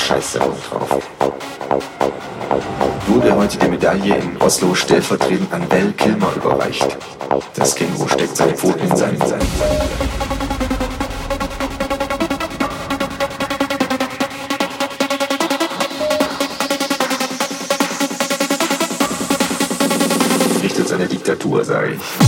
scheiße da drauf. Wurde heute die Medaille in Oslo stellvertretend an Bell Kilmer überreicht. Das Känguru steckt seine Pfoten in seinen Seiten. Richtet seine Diktatur, sage ich.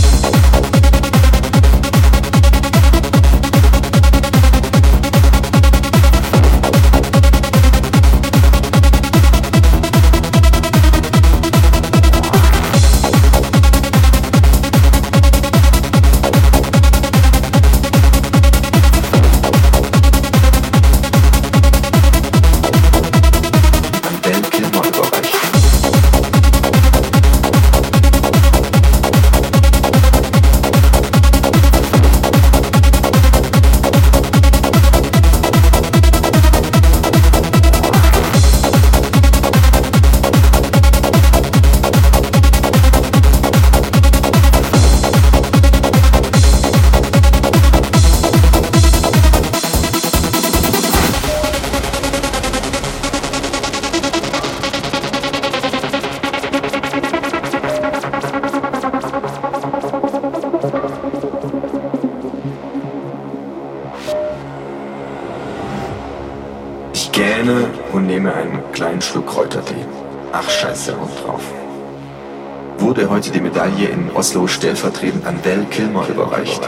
Nehme einen kleinen Schluck Kräutertee. Ach scheiße, und drauf. Wurde heute die Medaille in Oslo stellvertretend an Val Kilmer überreicht.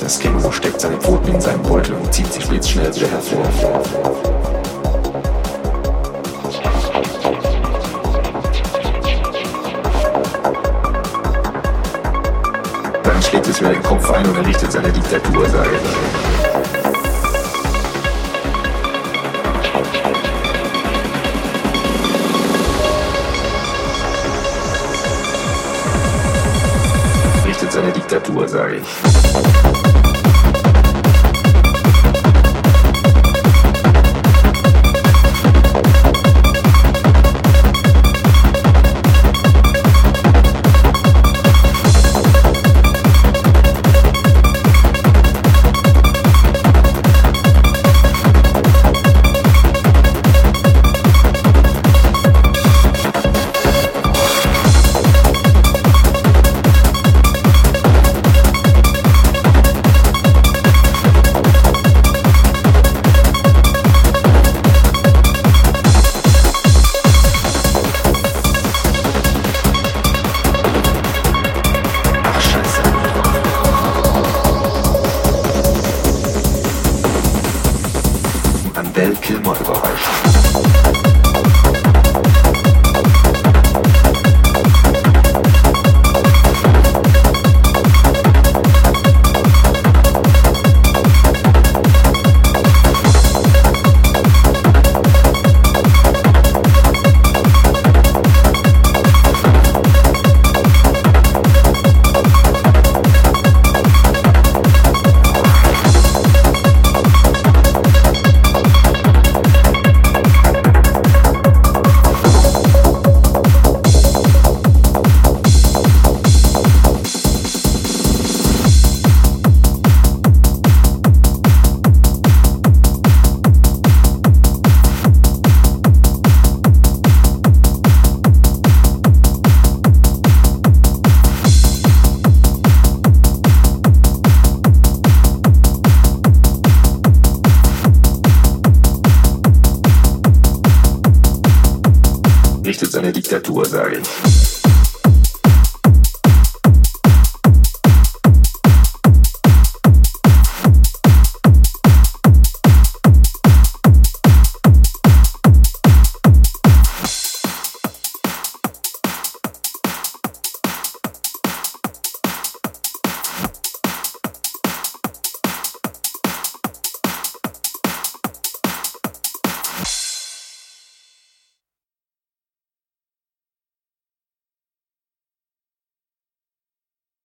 Das Känguru steckt seine Pfoten in seinen Beutel und zieht sie blitzschnell wieder hervor. Es wieder den Kopf ein und errichtet seine Diktatur, sage ich. Richtet seine Diktatur, sage ich. Richtet